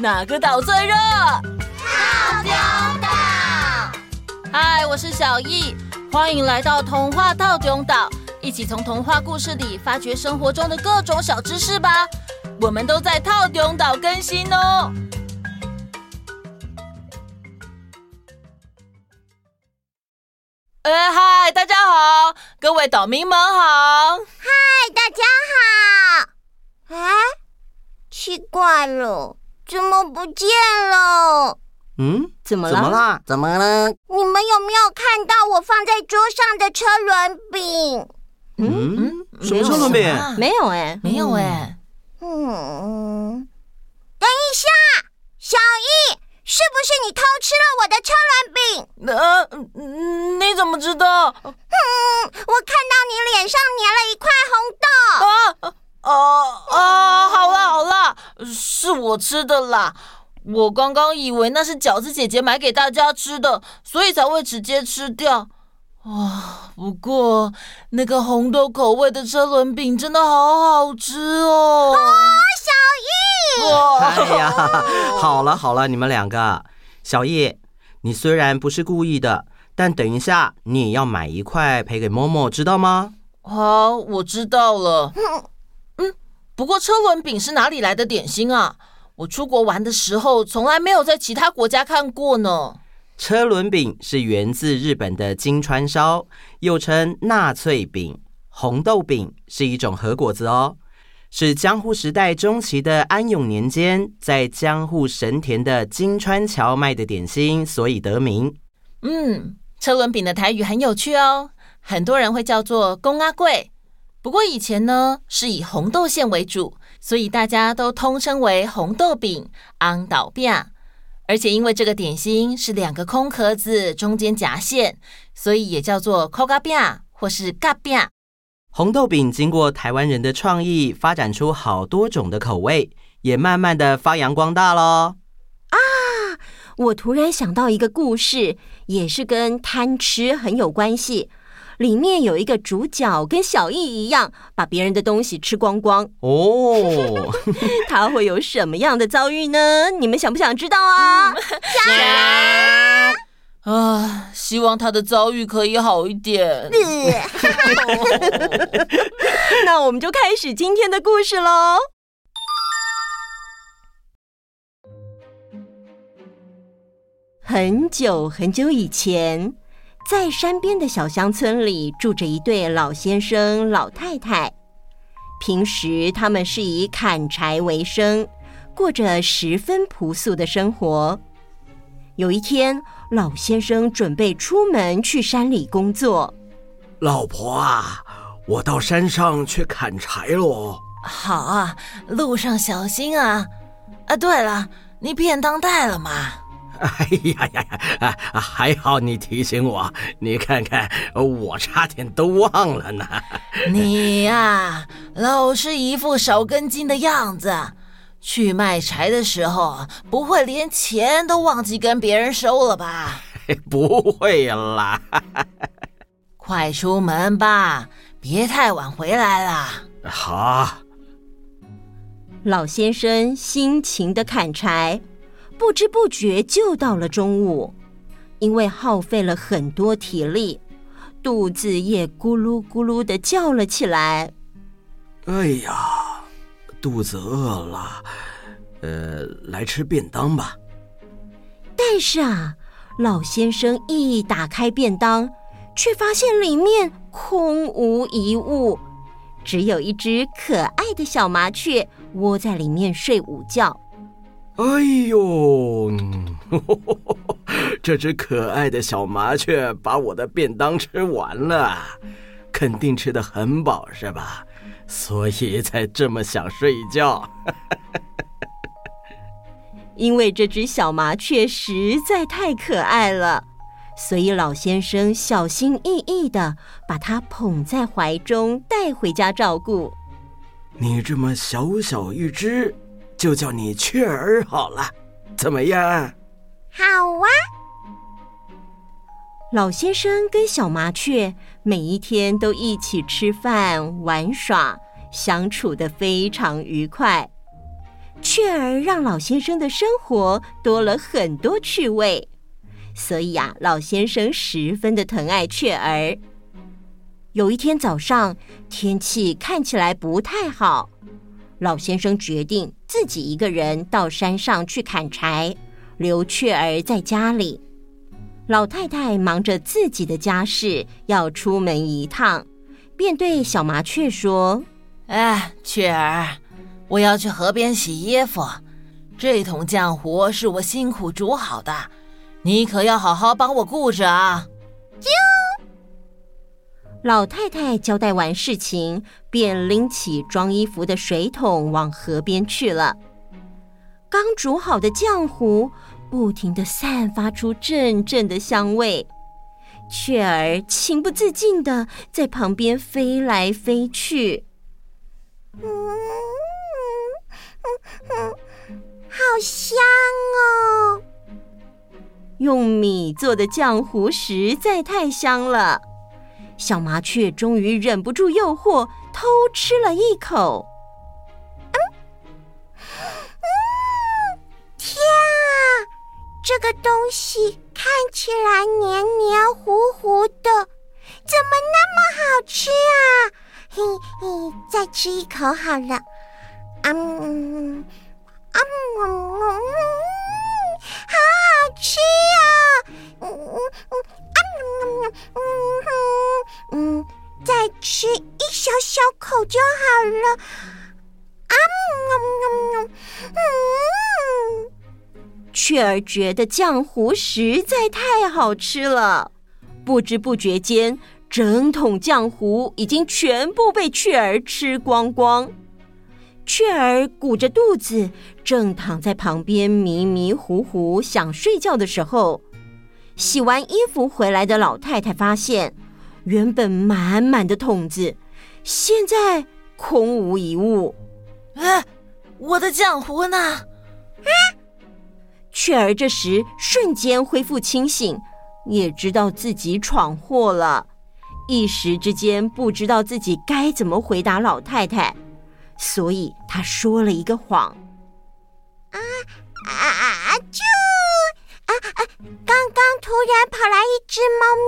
哪个岛最热？套丁岛。嗨，我是小易，欢迎来到童话套丁岛，一起从童话故事里发掘生活中的各种小知识吧。我们都在套丁岛更新哦。哎嗨，大家好，各位岛民们好。嗨，大家好。哎，奇怪了，怎么不见了？嗯，怎么了？怎么啦？怎么了？你们有没有看到我放在桌上的车轮饼？嗯嗯，什么车轮饼？没有哎，没有哎。嗯，等一下，小艺。是不是你偷吃了我的车轮饼？呃，你怎么知道？嗯，我看到你脸上粘了一块红豆。啊啊啊！好啦好啦，是我吃的啦。我刚刚以为那是饺子姐姐买给大家吃的，所以才会直接吃掉。啊，不过那个红豆口味的车轮饼真的好好吃哦。哦，小易。哎呀，好了好了，你们两个，小易，你虽然不是故意的，但等一下你也要买一块赔给默默，知道吗？好，我知道了。嗯，不过车轮饼是哪里来的点心啊？我出国玩的时候从来没有在其他国家看过呢。车轮饼是源自日本的金川烧，又称纳粹饼。红豆饼是一种和果子哦。是江户时代中期的安永年间，在江户神田的金川桥卖的点心，所以得名。嗯，车轮饼的台语很有趣哦，很多人会叫做公阿贵。不过以前呢，是以红豆馅为主，所以大家都通称为红豆饼、昂岛饼。而且因为这个点心是两个空壳子，中间夹馅，所以也叫做扣嘎饼或是嘎饼。红豆饼经过台湾人的创意，发展出好多种的口味，也慢慢的发扬光大喽。啊，我突然想到一个故事，也是跟贪吃很有关系。里面有一个主角跟小易一样，把别人的东西吃光光。哦，他会有什么样的遭遇呢？你们想不想知道啊？想。啊，希望他的遭遇可以好一点。那我们就开始今天的故事喽。很久很久以前，在山边的小乡村里，住着一对老先生、老太太。平时他们是以砍柴为生，过着十分朴素的生活。有一天，老先生准备出门去山里工作。老婆啊，我到山上去砍柴喽。好啊，路上小心啊！啊，对了，你便当带了吗？哎呀呀呀，还好你提醒我。你看看，我差点都忘了呢。你呀，老是一副少根筋的样子。去卖柴的时候，不会连钱都忘记跟别人收了吧？不会啦！快出门吧，别太晚回来了。好。老先生辛勤的砍柴，不知不觉就到了中午。因为耗费了很多体力，肚子也咕噜咕噜的叫了起来。哎呀！肚子饿了，呃，来吃便当吧。但是啊，老先生一打开便当，却发现里面空无一物，只有一只可爱的小麻雀窝在里面睡午觉。哎呦，这只可爱的小麻雀把我的便当吃完了，肯定吃得很饱，是吧？所以才这么想睡觉，因为这只小麻雀实在太可爱了，所以老先生小心翼翼的把它捧在怀中带回家照顾。你这么小小一只，就叫你雀儿好了，怎么样？好啊！老先生跟小麻雀每一天都一起吃饭、玩耍，相处的非常愉快。雀儿让老先生的生活多了很多趣味，所以啊，老先生十分的疼爱雀儿。有一天早上，天气看起来不太好，老先生决定自己一个人到山上去砍柴，留雀儿在家里。老太太忙着自己的家事，要出门一趟，便对小麻雀说：“哎，雀儿，我要去河边洗衣服，这桶浆糊是我辛苦煮好的，你可要好好帮我顾着啊。”啾。老太太交代完事情，便拎起装衣服的水桶往河边去了。刚煮好的浆糊。不停地散发出阵阵的香味，雀儿情不自禁地在旁边飞来飞去。嗯嗯嗯，好香哦！用米做的浆糊实在太香了，小麻雀终于忍不住诱惑，偷吃了一口。天啊这个东西看起来黏黏糊糊的，怎么那么好吃啊？嘿嘿，再吃一口好了。嗯，嗯，嗯，嗯，好好吃啊！嗯嗯嗯，嗯嗯嗯，再吃一小小口就好了。啊嗯。雀儿觉得浆糊实在太好吃了，不知不觉间，整桶浆糊已经全部被雀儿吃光光。雀儿鼓着肚子，正躺在旁边迷迷糊糊想睡觉的时候，洗完衣服回来的老太太发现，原本满满的桶子，现在空无一物。哎，我的浆糊呢？啊！雀儿这时瞬间恢复清醒，也知道自己闯祸了，一时之间不知道自己该怎么回答老太太，所以她说了一个谎。啊啊啊！就啊啊！刚刚突然跑来一只猫咪，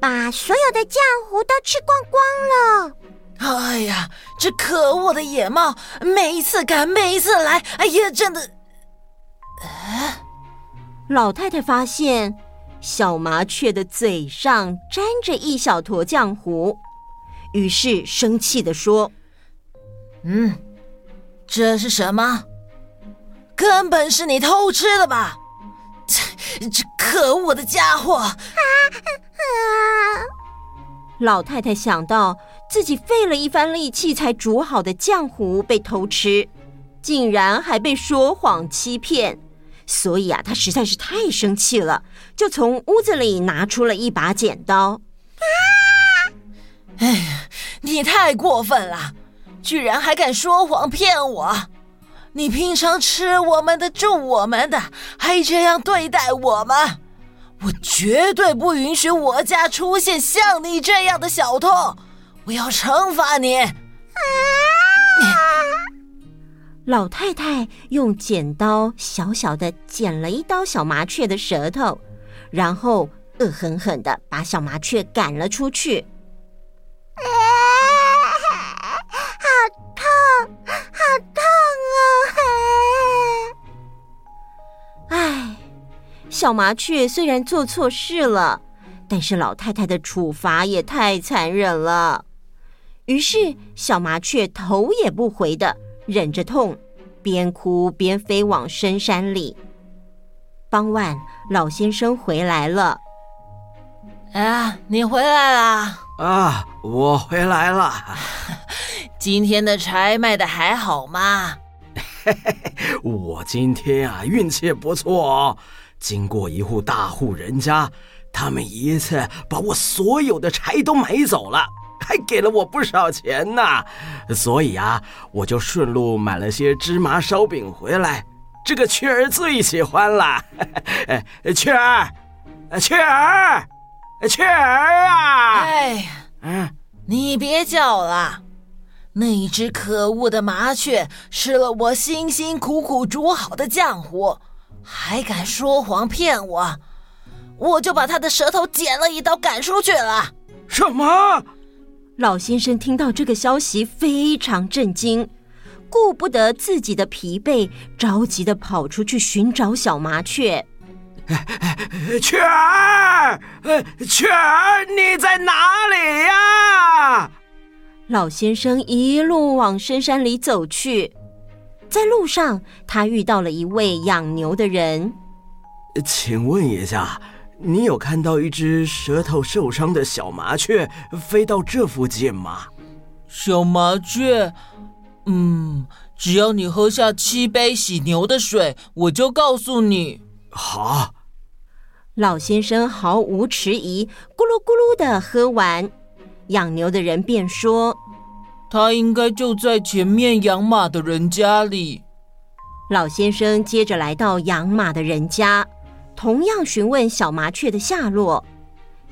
把所有的浆糊都吃光光了。哎呀，这可恶的野猫，每一次赶，每一次来，哎呀，真的。哎，老太太发现小麻雀的嘴上沾着一小坨浆糊，于是生气地说：“嗯，这是什么？根本是你偷吃的吧？这 这可恶的家伙！”啊啊！老太太想到自己费了一番力气才煮好的浆糊被偷吃，竟然还被说谎欺骗。所以啊，她实在是太生气了，就从屋子里拿出了一把剪刀。啊！哎呀，你太过分了，居然还敢说谎骗我！你平常吃我们的、住我们的，还这样对待我们，我绝对不允许我家出现像你这样的小偷！我要惩罚你！啊！老太太用剪刀小小的剪了一刀小麻雀的舌头，然后恶狠狠的把小麻雀赶了出去。小麻雀虽然做错事了，但是老太太的处罚也太残忍了。于是小麻雀头也不回的。忍着痛，边哭边飞往深山里。傍晚，老先生回来了。啊，你回来啦啊！我回来了。今天的柴卖的还好吗？嘿嘿嘿，我今天啊运气不错哦。经过一户大户人家，他们一次把我所有的柴都买走了。还给了我不少钱呢，所以啊，我就顺路买了些芝麻烧饼回来。这个雀儿最喜欢了。哎，雀儿，雀儿，雀儿啊！哎，嗯，你别叫了，那只可恶的麻雀吃了我辛辛苦苦煮好的浆糊，还敢说谎骗我，我就把他的舌头剪了一刀赶出去了。什么？老先生听到这个消息非常震惊，顾不得自己的疲惫，着急的跑出去寻找小麻雀。雀儿，雀儿，你在哪里呀？老先生一路往深山里走去，在路上他遇到了一位养牛的人。请问一下，你有看到一只舌头受伤的小麻雀飞到这附近吗？小麻雀，嗯，只要你喝下七杯洗牛的水，我就告诉你。好。老先生毫无迟疑，咕噜咕噜的喝完。养牛的人便说：“他应该就在前面养马的人家里。”老先生接着来到养马的人家，同样询问小麻雀的下落。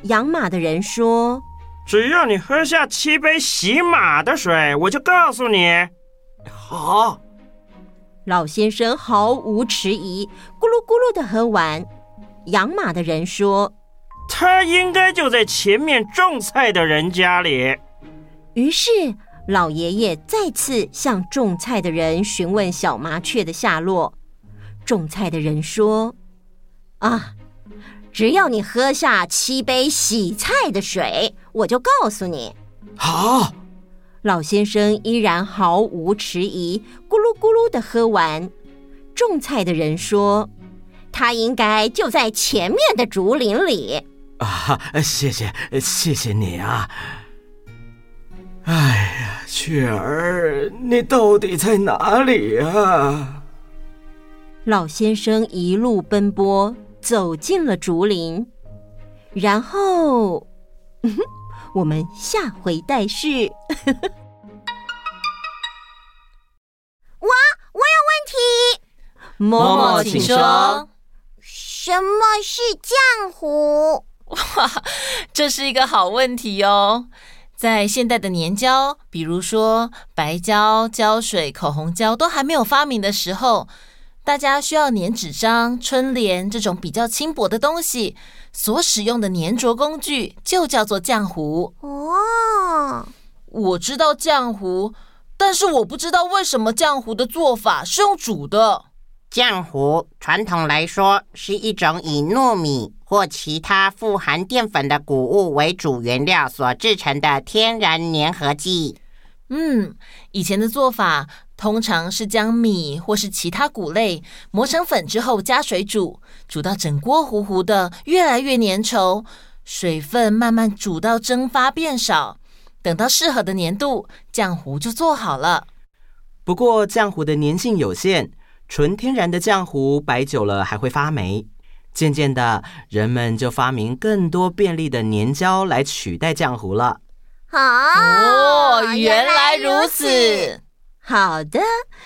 养马的人说：“只要你喝下七杯洗马的水，我就告诉你。”好。老先生毫无迟疑，咕噜咕噜的喝完。养马的人说：“他应该就在前面种菜的人家里。”于是老爷爷再次向种菜的人询问小麻雀的下落。种菜的人说：“啊，只要你喝下七杯洗菜的水，我就告诉你。”好。老先生依然毫无迟疑，咕噜咕噜地喝完。种菜的人说。他应该就在前面的竹林里啊！谢谢，谢谢你啊！哎呀，雀儿，你到底在哪里啊？老先生一路奔波，走进了竹林，然后，我们下回待续。我我有问题，嬷嬷，请说。什么是浆糊？哇，这是一个好问题哦。在现代的粘胶，比如说白胶、胶水、口红胶都还没有发明的时候，大家需要粘纸张、春联这种比较轻薄的东西，所使用的粘着工具就叫做浆糊。哦，我知道浆糊，但是我不知道为什么浆糊的做法是用煮的。浆糊传统来说是一种以糯米或其他富含淀粉的谷物为主原料所制成的天然粘合剂。嗯，以前的做法通常是将米或是其他谷类磨成粉之后加水煮，煮到整锅糊糊的，越来越粘稠，水分慢慢煮到蒸发变少，等到适合的粘度，浆糊就做好了。不过浆糊的粘性有限。纯天然的浆糊摆久了还会发霉，渐渐的，人们就发明更多便利的粘胶来取代浆糊了。哦，原来如此。好的，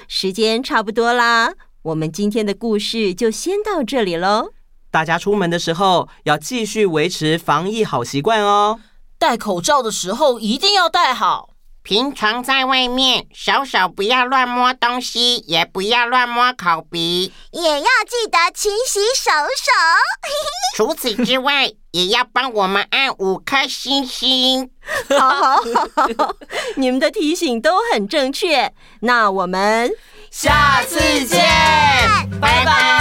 时间差不多啦，我们今天的故事就先到这里喽。大家出门的时候要继续维持防疫好习惯哦。戴口罩的时候一定要戴好。平常在外面，手手不要乱摸东西，也不要乱摸口鼻，也要记得勤洗手手。除此之外，也要帮我们按五颗星星。好好好，你们的提醒都很正确。那我们下次见，拜拜。